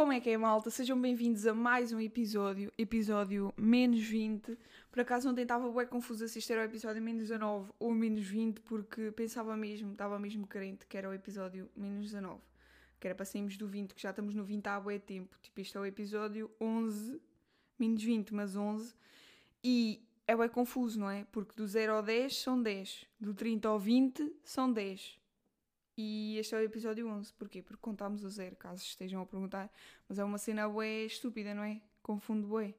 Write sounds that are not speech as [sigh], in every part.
Como é que é, malta? Sejam bem-vindos a mais um episódio, episódio menos 20. Por acaso ontem estava bem confusa se isto era o episódio menos 19 ou menos 20, porque pensava mesmo, estava mesmo carente que era o episódio menos 19. Que era para sairmos do 20, que já estamos no 20 há bué tempo. Tipo, isto é o episódio 11, menos 20, mas 11. E é bem confuso, não é? Porque do 0 ao 10 são 10, do 30 ao 20 são 10. E este é o episódio 11. Porquê? Porque contámos o zero, caso estejam a perguntar. Mas é uma cena bué estúpida, não é? Confundo bué.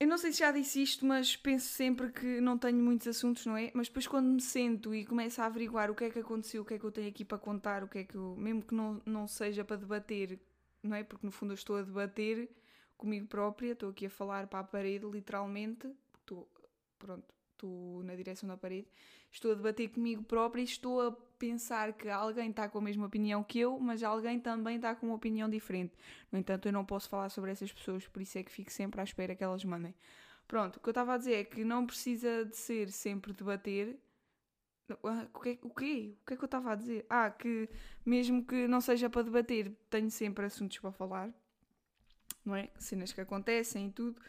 Eu não sei se já disse isto, mas penso sempre que não tenho muitos assuntos, não é? Mas depois quando me sento e começo a averiguar o que é que aconteceu, o que é que eu tenho aqui para contar, o que é que eu... Mesmo que não, não seja para debater, não é? Porque no fundo eu estou a debater comigo própria, estou aqui a falar para a parede, literalmente. Estou, pronto, estou na direção da parede, estou a debater comigo própria e estou a pensar que alguém está com a mesma opinião que eu, mas alguém também está com uma opinião diferente. No entanto, eu não posso falar sobre essas pessoas, por isso é que fico sempre à espera que elas mandem. Pronto, o que eu estava a dizer é que não precisa de ser sempre debater. Ah, o que, o quê? O que é que eu estava a dizer? Ah, que mesmo que não seja para debater, tenho sempre assuntos para falar não é? Cenas que acontecem e tudo.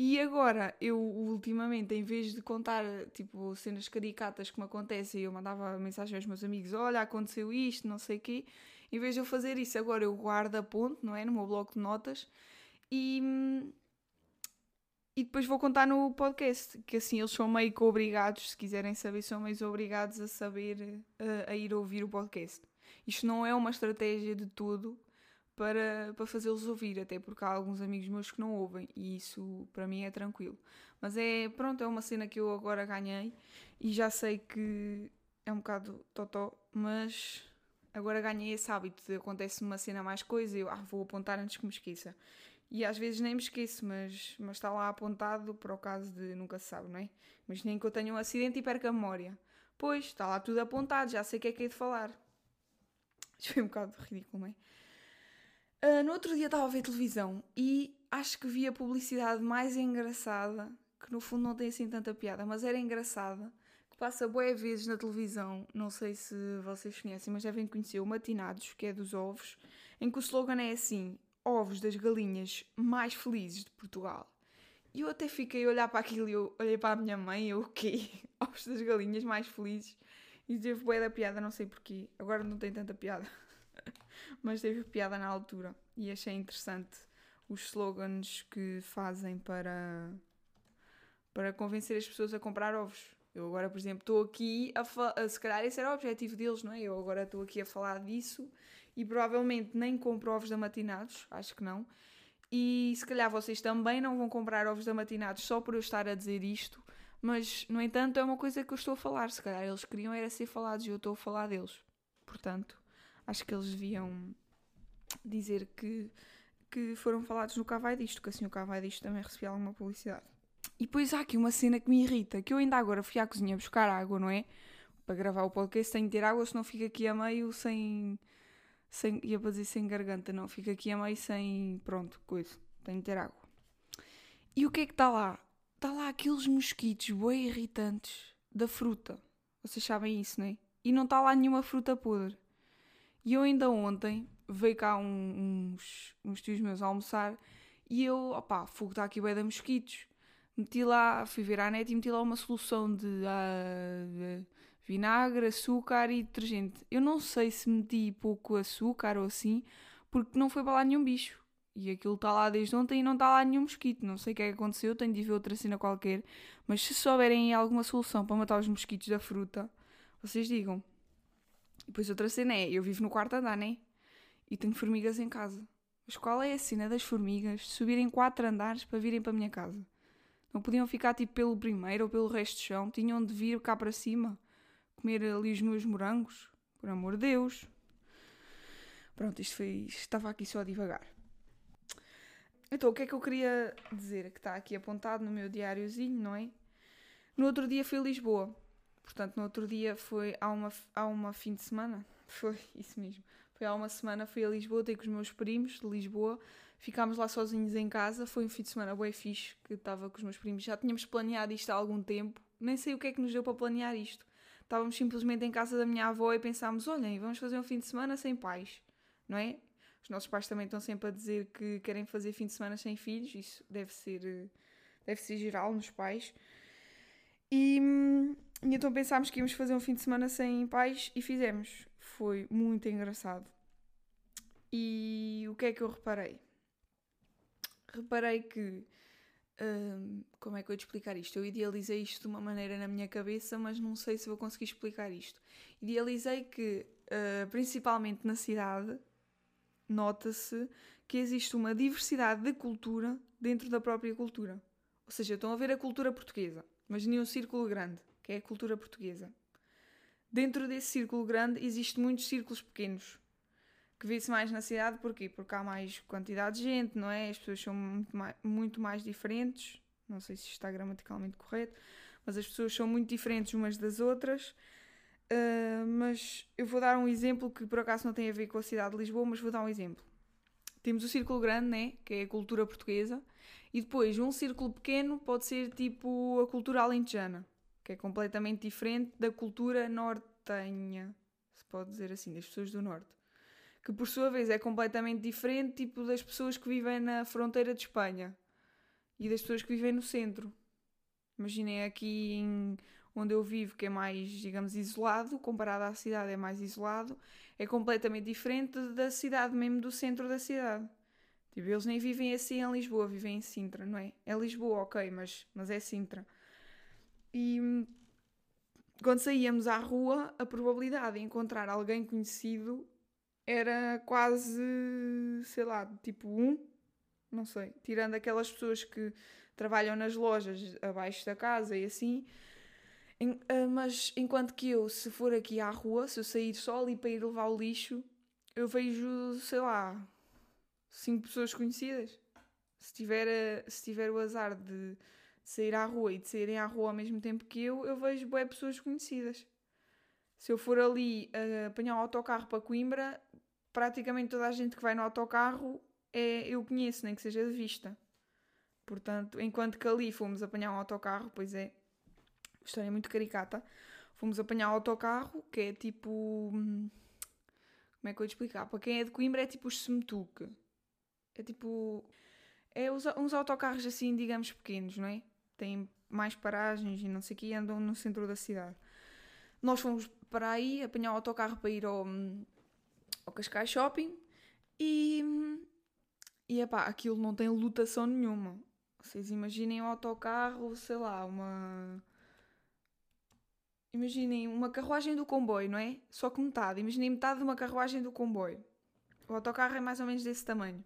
E agora, eu ultimamente, em vez de contar, tipo, cenas caricatas que me acontecem, eu mandava mensagem aos meus amigos: Olha, aconteceu isto, não sei o quê. Em vez de eu fazer isso, agora eu guardo a ponto, não é? No meu bloco de notas. E. E depois vou contar no podcast, que assim eles são meio que obrigados, se quiserem saber, são meio obrigados a saber, a, a ir ouvir o podcast. Isto não é uma estratégia de tudo para, para fazê-los ouvir, até porque há alguns amigos meus que não ouvem e isso para mim é tranquilo. Mas é, pronto, é uma cena que eu agora ganhei e já sei que é um bocado totó, mas agora ganhei esse hábito de acontece uma cena mais coisa e eu ah, vou apontar antes que me esqueça. E às vezes nem me esqueço, mas, mas está lá apontado para o caso de nunca se sabe, não é? Mas nem que eu tenha um acidente e perca a memória. Pois, está lá tudo apontado, já sei o que é que é de falar. [laughs] Isto foi um bocado ridículo, não é? Uh, no outro dia estava a ver televisão e acho que vi a publicidade mais engraçada, que no fundo não tem assim tanta piada, mas era engraçada, que passa boé vezes na televisão, não sei se vocês conhecem, mas devem conhecer o Matinados, que é dos ovos, em que o slogan é assim, ovos das galinhas mais felizes de Portugal. E eu até fiquei a olhar para aquilo e eu olhei para a minha mãe eu, o quê? [laughs] Ovos das galinhas mais felizes? E teve boé da piada, não sei porquê. Agora não tem tanta piada. Mas teve piada na altura e achei interessante os slogans que fazem para para convencer as pessoas a comprar ovos. Eu agora, por exemplo, estou aqui a, a se calhar esse era o objetivo deles, não é? Eu agora estou aqui a falar disso e provavelmente nem compro ovos da matinados, acho que não. E se calhar vocês também não vão comprar ovos da matinados só por eu estar a dizer isto, mas no entanto é uma coisa que eu estou a falar. Se calhar eles queriam era ser falados e eu estou a falar deles. Portanto, acho que eles deviam dizer que, que foram falados no Cavai disto, que assim o Cavai disto também recebia alguma publicidade. E depois há aqui uma cena que me irrita, que eu ainda agora fui à cozinha buscar água, não é? Para gravar o podcast tenho de ter água, senão fico aqui a meio sem... sem ia para dizer sem garganta, não. Fico aqui a meio sem... pronto, coisa. Tenho de ter água. E o que é que está lá? Está lá aqueles mosquitos bem irritantes da fruta. Vocês sabem isso, não é? E não está lá nenhuma fruta podre. E eu ainda ontem veio cá um, uns, uns tios meus a almoçar e eu, opá, fogo está aqui bem de mosquitos. Meti lá, fui ver à net e meti lá uma solução de, uh, de vinagre, açúcar e detergente. Eu não sei se meti pouco açúcar ou assim, porque não foi para lá nenhum bicho. E aquilo está lá desde ontem e não está lá nenhum mosquito. Não sei o que é que aconteceu, tenho de ver outra cena qualquer. Mas se souberem alguma solução para matar os mosquitos da fruta, vocês digam. E depois outra cena é, eu vivo no quarto andar, né? E tenho formigas em casa. Mas qual é a cena das formigas subirem quatro andares para virem para a minha casa? Não podiam ficar tipo pelo primeiro ou pelo resto do chão? Tinham de vir cá para cima? Comer ali os meus morangos? Por amor de Deus! Pronto, isto foi. Estava aqui só a divagar. Então, o que é que eu queria dizer? Que está aqui apontado no meu diáriozinho, não é? No outro dia fui a Lisboa. Portanto, no outro dia foi há uma, há uma fim de semana, [laughs] foi isso mesmo. Foi há uma semana, fui a Lisboa, ter com os meus primos de Lisboa, ficámos lá sozinhos em casa, foi um fim de semana bem fixe, que estava com os meus primos, já tínhamos planeado isto há algum tempo, nem sei o que é que nos deu para planear isto. Estávamos simplesmente em casa da minha avó e pensámos, olhem, vamos fazer um fim de semana sem pais, não é? Os nossos pais também estão sempre a dizer que querem fazer fim de semana sem filhos, isso deve ser, deve ser geral nos pais. E, e então pensámos que íamos fazer um fim de semana sem pais e fizemos. Foi muito engraçado. E o que é que eu reparei? Reparei que. Hum, como é que eu te explicar isto? Eu idealizei isto de uma maneira na minha cabeça, mas não sei se vou conseguir explicar isto. Idealizei que, uh, principalmente na cidade, nota-se que existe uma diversidade de cultura dentro da própria cultura. Ou seja, estão a ver a cultura portuguesa. Imaginem um círculo grande, que é a cultura portuguesa. Dentro desse círculo grande existem muitos círculos pequenos, que vê-se mais na cidade, porquê? Porque há mais quantidade de gente, não é? As pessoas são muito mais, muito mais diferentes. Não sei se está gramaticalmente correto, mas as pessoas são muito diferentes umas das outras. Uh, mas eu vou dar um exemplo que por acaso não tem a ver com a cidade de Lisboa, mas vou dar um exemplo. Temos o círculo grande, né? Que é a cultura portuguesa, e depois um círculo pequeno pode ser tipo a cultura alentejana, que é completamente diferente da cultura nortenha, se pode dizer assim, das pessoas do norte que por sua vez é completamente diferente tipo das pessoas que vivem na fronteira de Espanha e das pessoas que vivem no centro. Imaginem aqui em, onde eu vivo, que é mais, digamos, isolado, comparado à cidade é mais isolado, é completamente diferente da cidade, mesmo do centro da cidade. Tipo, eles nem vivem assim em Lisboa, vivem em Sintra, não é? É Lisboa, ok, mas, mas é Sintra. E quando saíamos à rua, a probabilidade de encontrar alguém conhecido era quase, sei lá, tipo um, não sei, tirando aquelas pessoas que trabalham nas lojas abaixo da casa e assim. Ah, mas enquanto que eu, se for aqui à rua, se eu sair só ali para ir levar o lixo, eu vejo, sei lá, cinco pessoas conhecidas. Se tiver, se tiver o azar de sair à rua e de saírem à rua ao mesmo tempo que eu, eu vejo boé pessoas conhecidas. Se eu for ali apanhar um autocarro para Coimbra, praticamente toda a gente que vai no autocarro é, eu conheço, nem que seja de vista. Portanto, enquanto que ali fomos apanhar um autocarro, pois é, história muito caricata, fomos apanhar um autocarro que é tipo. Como é que eu te explicar? Para quem é de Coimbra é tipo os Semetuque. É tipo. É uns autocarros assim, digamos, pequenos, não é? Têm mais paragens e não sei o que, e andam no centro da cidade. Nós fomos para aí apanhar o autocarro para ir ao, ao Cascais Shopping e. E epá, aquilo não tem lotação nenhuma. Vocês imaginem um autocarro, sei lá, uma. Imaginem uma carruagem do comboio, não é? Só que metade. Imaginem metade de uma carruagem do comboio. O autocarro é mais ou menos desse tamanho.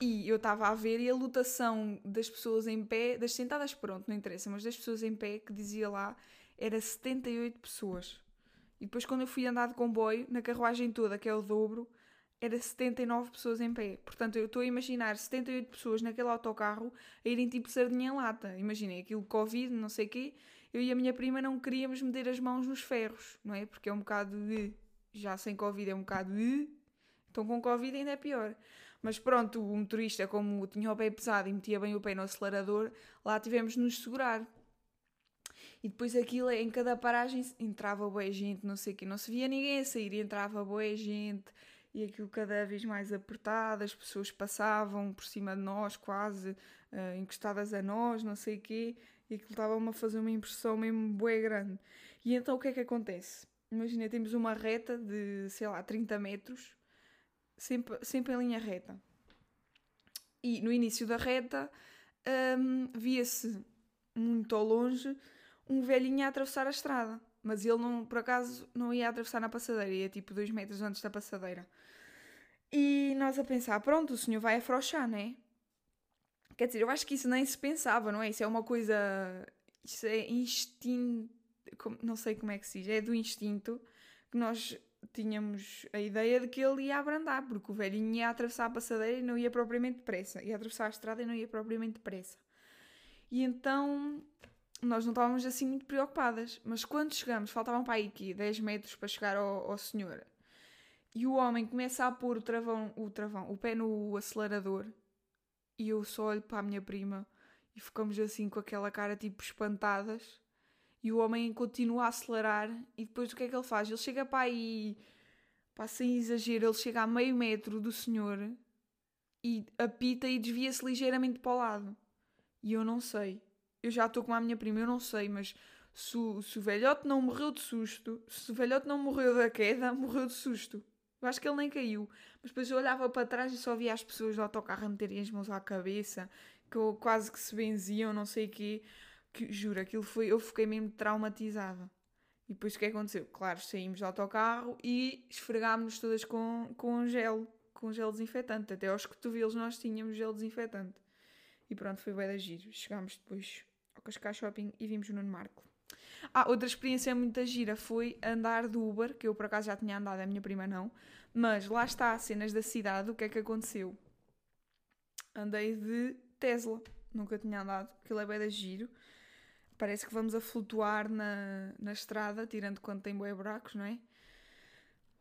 E eu estava a ver e a lotação das pessoas em pé, das sentadas, pronto, não interessa, mas das pessoas em pé que dizia lá era 78 pessoas. E depois, quando eu fui andar de comboio, na carruagem toda, que é o dobro, era 79 pessoas em pé. Portanto, eu estou a imaginar 78 pessoas naquele autocarro a irem tipo sardinha em lata. Imaginem, aquilo Covid, não sei o quê. Eu e a minha prima não queríamos meter as mãos nos ferros, não é? Porque é um bocado de. Já sem Covid é um bocado de. Então com Covid ainda é pior. Mas pronto, o motorista, como tinha o pé pesado e metia bem o pé no acelerador, lá tivemos de nos segurar. E depois aquilo, em cada paragem, entrava boa gente, não sei o quê. Não se via ninguém a sair, entrava boa gente. E aquilo cada vez mais apertado, as pessoas passavam por cima de nós, quase uh, encostadas a nós, não sei o quê. E aquilo estava-me a fazer uma impressão mesmo boa grande. E então o que é que acontece? Imagina, temos uma reta de, sei lá, 30 metros, sempre, sempre em linha reta. E no início da reta um, via-se muito ao longe um velhinho a atravessar a estrada. Mas ele, não, por acaso, não ia atravessar na passadeira, ia tipo dois metros antes da passadeira. E nós a pensar, pronto, o senhor vai afrouxar, não é? Quer dizer, eu acho que isso nem se pensava, não é? Isso é uma coisa. Isso é instinto. Não sei como é que se diz. É do instinto que nós tínhamos a ideia de que ele ia abrandar, porque o velhinho ia atravessar a passadeira e não ia propriamente depressa. Ia atravessar a estrada e não ia propriamente depressa. E então nós não estávamos assim muito preocupadas. Mas quando chegamos, faltavam para aí aqui 10 metros para chegar ao, ao senhor. E o homem começa a pôr o travão, o travão, o pé no acelerador. E eu só olho para a minha prima e ficamos assim com aquela cara tipo espantadas. E o homem continua a acelerar. E depois o que é que ele faz? Ele chega para aí pá, sem exagero, ele chega a meio metro do senhor e apita e desvia-se ligeiramente para o lado. E eu não sei. Eu já estou com a minha prima, eu não sei, mas se o, se o velhote não morreu de susto, se o velhote não morreu da queda, [laughs] morreu de susto. Eu acho que ele nem caiu. Mas depois eu olhava para trás e só via as pessoas do autocarro meterem as mãos à cabeça, que eu, quase que se benziam, não sei o quê. Que, juro, aquilo foi. Eu fiquei mesmo traumatizada. E depois o que aconteceu? Claro, saímos do autocarro e esfregámos-nos todas com, com gel, com gel desinfetante. Até aos cotovelos nós tínhamos gel desinfetante. E pronto, foi bem da giro. Chegámos depois ao Cascais Shopping e vimos o Nuno Marco. Ah, outra experiência muito gira foi andar do Uber, que eu por acaso já tinha andado, a minha prima não. Mas lá está, cenas da cidade, o que é que aconteceu? Andei de Tesla, nunca tinha andado, aquilo é bem da giro. Parece que vamos a flutuar na, na estrada, tirando quando tem boi buracos, não é?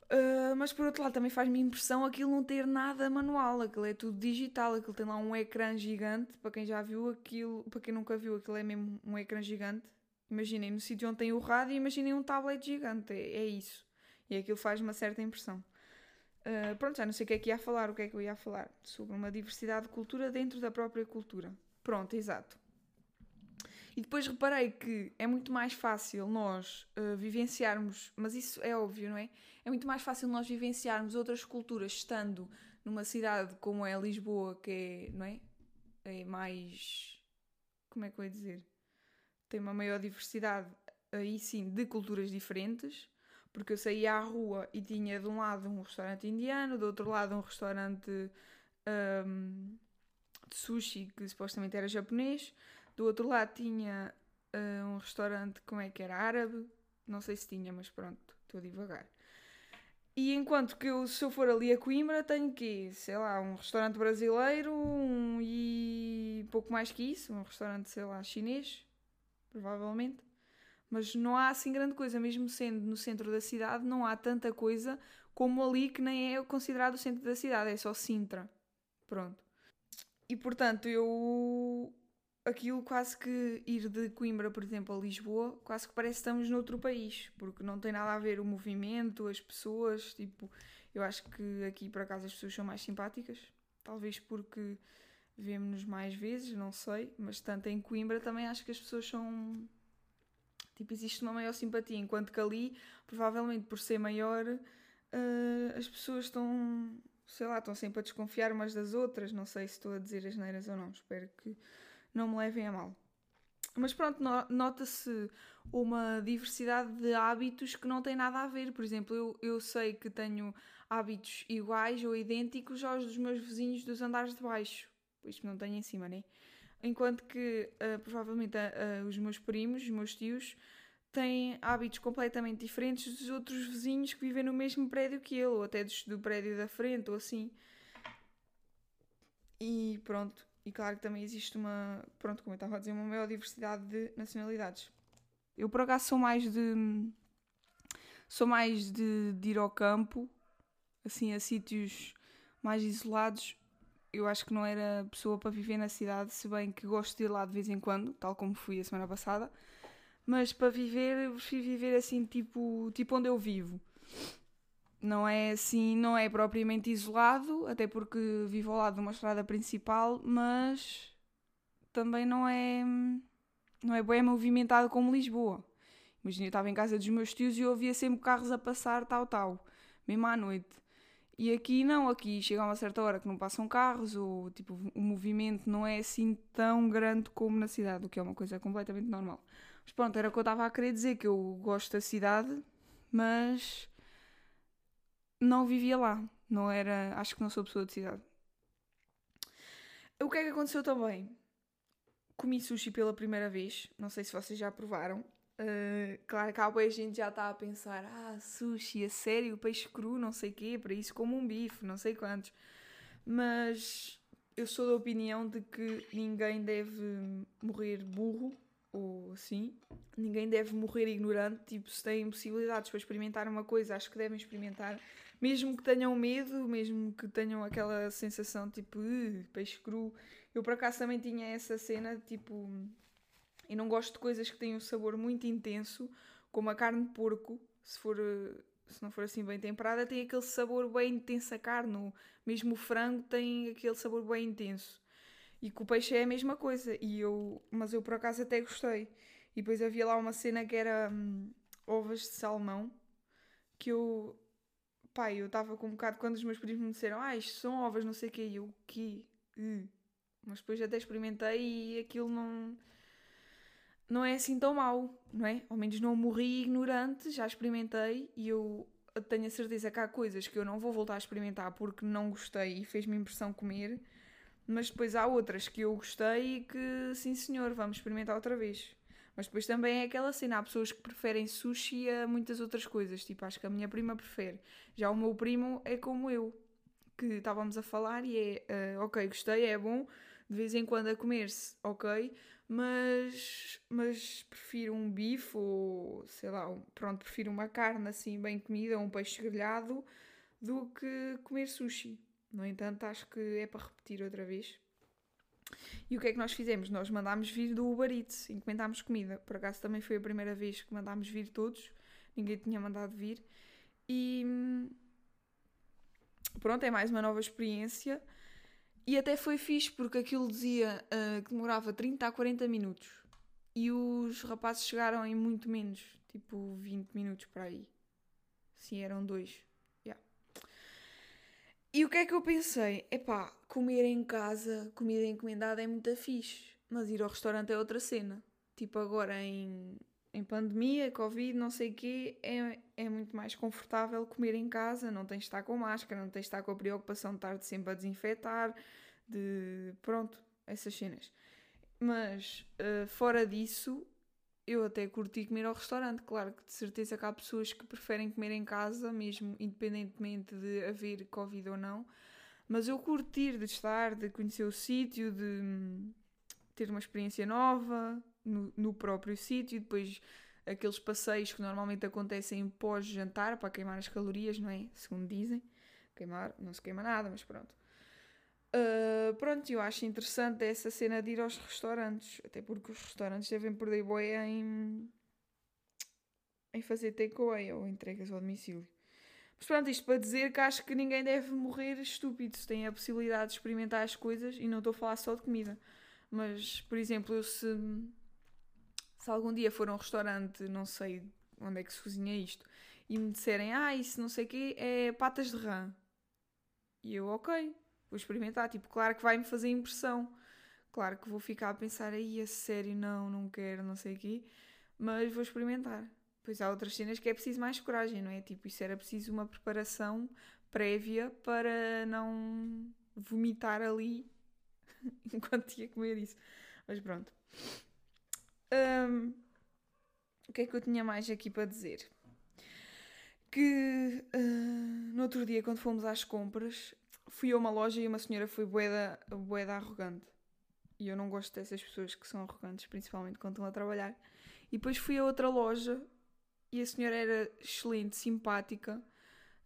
Uh, mas por outro lado também faz-me impressão aquilo não ter nada manual, aquilo é tudo digital, aquilo tem lá um ecrã gigante, para quem já viu aquilo, para quem nunca viu, aquilo é mesmo um ecrã gigante. Imaginem no sítio onde tem o rádio, imaginem um tablet gigante, é, é isso. E aquilo faz uma certa impressão. Uh, pronto, já não sei o que é que ia falar, o que é que eu ia falar. Sobre uma diversidade de cultura dentro da própria cultura. Pronto, exato. E depois reparei que é muito mais fácil nós uh, vivenciarmos, mas isso é óbvio, não é? É muito mais fácil nós vivenciarmos outras culturas estando numa cidade como é Lisboa, que é, não é? É mais. Como é que eu ia dizer? Tem uma maior diversidade, aí sim, de culturas diferentes. Porque eu saía à rua e tinha de um lado um restaurante indiano, do outro lado um restaurante um, de sushi, que supostamente era japonês do outro lado tinha uh, um restaurante, como é que era? Árabe. Não sei se tinha, mas pronto, estou devagar. E enquanto que eu, se eu for ali a Coimbra, tenho que, sei lá, um restaurante brasileiro um, e pouco mais que isso, um restaurante, sei lá, chinês, provavelmente. Mas não há assim grande coisa, mesmo sendo no centro da cidade, não há tanta coisa como ali que nem é considerado o centro da cidade, é só Sintra. Pronto. E portanto, eu aquilo quase que ir de Coimbra, por exemplo, a Lisboa, quase que parece que estamos noutro país, porque não tem nada a ver o movimento, as pessoas, tipo, eu acho que aqui por acaso as pessoas são mais simpáticas, talvez porque vemos-nos mais vezes, não sei, mas tanto em Coimbra também acho que as pessoas são tipo, existe uma maior simpatia, enquanto que ali, provavelmente por ser maior, uh, as pessoas estão, sei lá, estão sempre a desconfiar umas das outras, não sei se estou a dizer as neiras ou não, espero que não me levem a mal. Mas pronto, nota-se uma diversidade de hábitos que não tem nada a ver. Por exemplo, eu, eu sei que tenho hábitos iguais ou idênticos aos dos meus vizinhos dos andares de baixo. Isto não tenho em cima, né? Enquanto que uh, provavelmente uh, os meus primos, os meus tios, têm hábitos completamente diferentes dos outros vizinhos que vivem no mesmo prédio que ele, ou até dos, do prédio da frente, ou assim. E pronto, e claro que também existe uma, pronto, como eu estava a dizer, uma maior diversidade de nacionalidades. Eu por acaso sou mais de. sou mais de, de ir ao campo, assim, a sítios mais isolados. Eu acho que não era pessoa para viver na cidade, se bem que gosto de ir lá de vez em quando, tal como fui a semana passada. Mas para viver, eu prefiro viver assim, tipo, tipo onde eu vivo não é assim, não é propriamente isolado, até porque vivo ao lado de uma estrada principal, mas também não é não é bem movimentado como Lisboa. Imagina, eu estava em casa dos meus tios e ouvia sempre carros a passar, tal, tal, mesmo à noite. E aqui não, aqui chega a uma certa hora que não passam carros, ou tipo, o movimento não é assim tão grande como na cidade, o que é uma coisa completamente normal. Mas pronto, era o que eu estava a querer dizer, que eu gosto da cidade, mas não vivia lá. Não era. Acho que não sou pessoa de cidade. O que é que aconteceu também? Comi sushi pela primeira vez. Não sei se vocês já provaram. Uh, claro que a gente já está a pensar: ah, sushi, a sério, peixe cru, não sei o quê, para isso como um bife, não sei quantos. Mas eu sou da opinião de que ninguém deve morrer burro ou assim. Ninguém deve morrer ignorante. Tipo, se têm possibilidades para experimentar uma coisa, acho que devem experimentar mesmo que tenham medo, mesmo que tenham aquela sensação tipo peixe cru. Eu por acaso também tinha essa cena, tipo, e não gosto de coisas que têm um sabor muito intenso, como a carne de porco, se for, se não for assim bem temperada, tem aquele sabor bem intenso a carne. Mesmo o frango tem aquele sabor bem intenso. E com o peixe é a mesma coisa. E eu, mas eu por acaso até gostei. E depois havia lá uma cena que era hum, ovas de salmão. Que eu. Pai, eu estava com um bocado quando os meus primos me disseram: Ah, isto são ovas, não sei o quê. E eu? Uh. Mas depois até experimentei e aquilo não. Não é assim tão mau, não é? Ao menos não morri ignorante, já experimentei e eu tenho a certeza que há coisas que eu não vou voltar a experimentar porque não gostei e fez-me impressão comer mas depois há outras que eu gostei e que, sim senhor, vamos experimentar outra vez. Mas depois também é aquela cena, há pessoas que preferem sushi a muitas outras coisas. Tipo, acho que a minha prima prefere. Já o meu primo é como eu, que estávamos a falar e é, uh, ok, gostei, é bom, de vez em quando a comer-se, ok, mas, mas prefiro um bife ou, sei lá, um, pronto, prefiro uma carne assim bem comida, um peixe grelhado, do que comer sushi. No entanto, acho que é para repetir outra vez. E o que é que nós fizemos? Nós mandámos vir do Uber Eats, encomendámos comida. Por acaso também foi a primeira vez que mandámos vir todos, ninguém tinha mandado vir. E pronto, é mais uma nova experiência. E até foi fixe porque aquilo dizia uh, que demorava 30 a 40 minutos. E os rapazes chegaram em muito menos, tipo 20 minutos para aí. Sim, eram dois. E o que é que eu pensei? Epá, comer em casa, comida encomendada é muito fixe, mas ir ao restaurante é outra cena. Tipo agora em, em pandemia, Covid, não sei o quê, é, é muito mais confortável comer em casa, não tens de estar com máscara, não tens de estar com a preocupação de estar sempre a desinfetar, de... pronto, essas cenas. Mas uh, fora disso, eu até curti comer ao restaurante. Claro que de certeza que há pessoas que preferem comer em casa, mesmo independentemente de haver Covid ou não. Mas eu curtir de estar, de conhecer o sítio, de hum, ter uma experiência nova no, no próprio sítio, depois aqueles passeios que normalmente acontecem pós-jantar para queimar as calorias, não é? Segundo dizem. Queimar, não se queima nada, mas pronto. Uh, pronto, eu acho interessante essa cena de ir aos restaurantes, até porque os restaurantes devem perder boia em, em fazer takeaway ou entregas ao domicílio. Mas pronto, isto para dizer que acho que ninguém deve morrer estúpido se tem a possibilidade de experimentar as coisas e não estou a falar só de comida. Mas, por exemplo, eu se, se algum dia for a um restaurante, não sei onde é que se cozinha isto, e me disserem, ah, isso não sei o quê, é patas de rã. E eu, ok, vou experimentar. Tipo, claro que vai-me fazer impressão. Claro que vou ficar a pensar aí, a sério, não, não quero, não sei o quê. Mas vou experimentar. Pois há outras cenas que é preciso mais coragem, não é? Tipo, isso era preciso uma preparação prévia para não vomitar ali [laughs] enquanto ia comer isso. Mas pronto. Um, o que é que eu tinha mais aqui para dizer? Que uh, no outro dia, quando fomos às compras, fui a uma loja e uma senhora foi boeda, boeda arrogante. E eu não gosto dessas pessoas que são arrogantes, principalmente quando estão a trabalhar. E depois fui a outra loja e a senhora era excelente, simpática,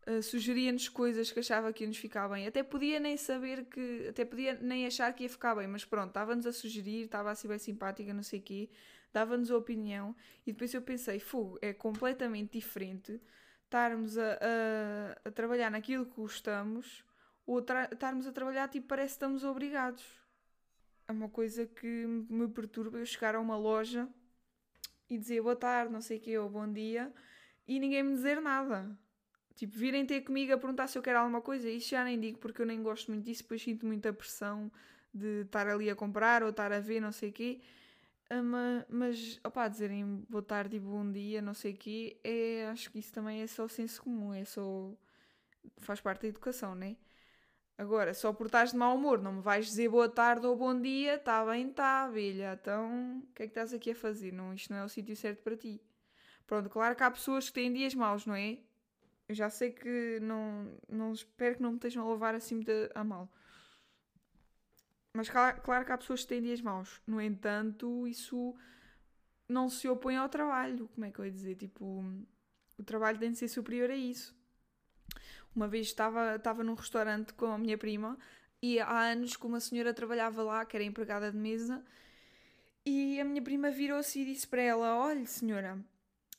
uh, sugeria-nos coisas que achava que ia nos ficar bem. Até podia nem saber que. Até podia nem achar que ia ficar bem, mas pronto, estava-nos a sugerir, estava assim bem simpática, não sei o quê, dava-nos a opinião. E depois eu pensei, fogo, é completamente diferente estarmos a, a, a trabalhar naquilo que gostamos ou estarmos a trabalhar tipo parece que estamos obrigados. É uma coisa que me perturba eu chegar a uma loja e dizer boa tarde, não sei o quê, ou bom dia, e ninguém me dizer nada. Tipo, virem ter comigo a perguntar se eu quero alguma coisa, isso já nem digo porque eu nem gosto muito disso, depois sinto muita pressão de estar ali a comprar ou estar a ver, não sei o quê. Mas, mas opá, dizerem boa tarde e bom dia, não sei o quê, é, acho que isso também é só senso comum, é só. faz parte da educação, né? Agora, só por estás de mau humor, não me vais dizer boa tarde ou bom dia, está bem, está, abelha. Então, o que é que estás aqui a fazer? Não, isto não é o sítio certo para ti. Pronto, claro que há pessoas que têm dias maus, não é? Eu já sei que não, não espero que não me estejam a levar assim muito a, mal. Mas claro, claro que há pessoas que têm dias maus. No entanto, isso não se opõe ao trabalho. Como é que eu ia dizer? Tipo, o trabalho tem de ser superior a isso. Uma vez estava, estava num restaurante com a minha prima e há anos que uma senhora trabalhava lá, que era empregada de mesa, e a minha prima virou-se e disse para ela: Olha, senhora,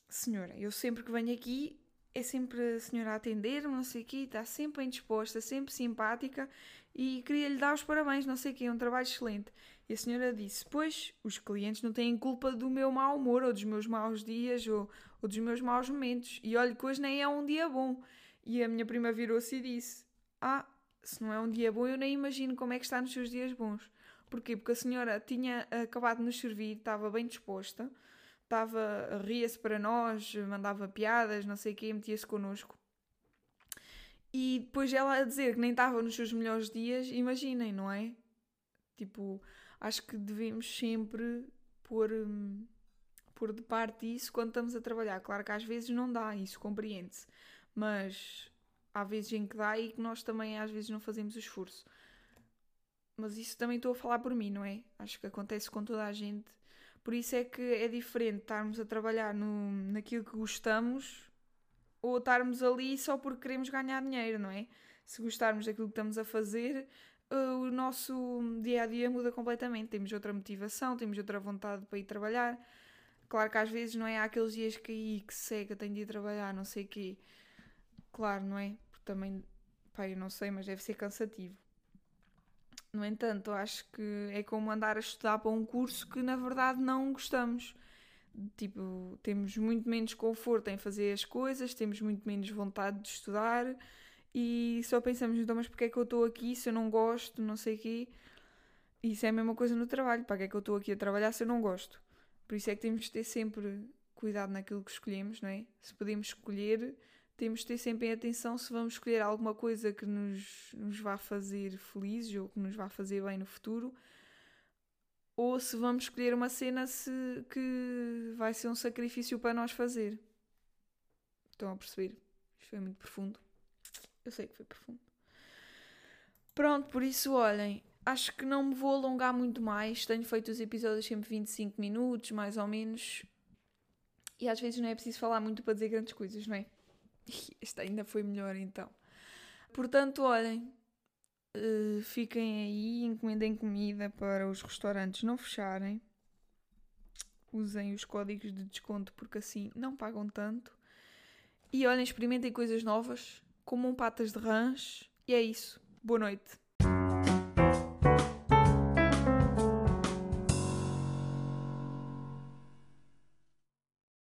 senhora, eu sempre que venho aqui é sempre a senhora a atender-me, não sei o quê, está sempre bem disposta, sempre simpática e queria-lhe dar os parabéns, não sei o quê, é um trabalho excelente. E a senhora disse: Pois, os clientes não têm culpa do meu mau humor, ou dos meus maus dias, ou, ou dos meus maus momentos. E olha que hoje nem é um dia bom. E a minha prima virou-se e disse: Ah, se não é um dia bom, eu nem imagino como é que está nos seus dias bons. Porquê? Porque a senhora tinha acabado de nos servir, estava bem disposta, estava, ria-se para nós, mandava piadas, não sei o quê, metia-se connosco. E depois ela a dizer que nem estava nos seus melhores dias, imaginem, não é? Tipo, acho que devemos sempre pôr, hum, pôr de parte isso quando estamos a trabalhar. Claro que às vezes não dá, isso compreende-se, mas há vezes em que dá e que nós também às vezes não fazemos o esforço. Mas isso também estou a falar por mim, não é? Acho que acontece com toda a gente. Por isso é que é diferente estarmos a trabalhar no, naquilo que gostamos ou estarmos ali só porque queremos ganhar dinheiro, não é? Se gostarmos daquilo que estamos a fazer, o nosso dia a dia muda completamente. Temos outra motivação, temos outra vontade para ir trabalhar. Claro que às vezes não é há aqueles dias que aí que seca, tenho de ir trabalhar, não sei o quê. Claro, não é? Porque também, pá, eu não sei, mas deve ser cansativo. No entanto, acho que é como andar a estudar para um curso que na verdade não gostamos. Tipo, temos muito menos conforto em fazer as coisas, temos muito menos vontade de estudar e só pensamos, então, mas porque é que eu estou aqui se eu não gosto, não sei o quê. Isso é a mesma coisa no trabalho, para que é que eu estou aqui a trabalhar se eu não gosto? Por isso é que temos de ter sempre cuidado naquilo que escolhemos, não é? Se podemos escolher, temos de ter sempre em atenção se vamos escolher alguma coisa que nos, nos vá fazer felizes ou que nos vá fazer bem no futuro, ou se vamos escolher uma cena se, que vai ser um sacrifício para nós fazer. Estão a perceber? Isto foi muito profundo. Eu sei que foi profundo. Pronto, por isso, olhem, acho que não me vou alongar muito mais. Tenho feito os episódios sempre 25 minutos, mais ou menos. E às vezes não é preciso falar muito para dizer grandes coisas, não é? [laughs] Este ainda foi melhor então. Portanto, olhem, uh, fiquem aí, encomendem comida para os restaurantes não fecharem. Usem os códigos de desconto porque assim não pagam tanto. E olhem, experimentem coisas novas comam patas de rãs e é isso. Boa noite.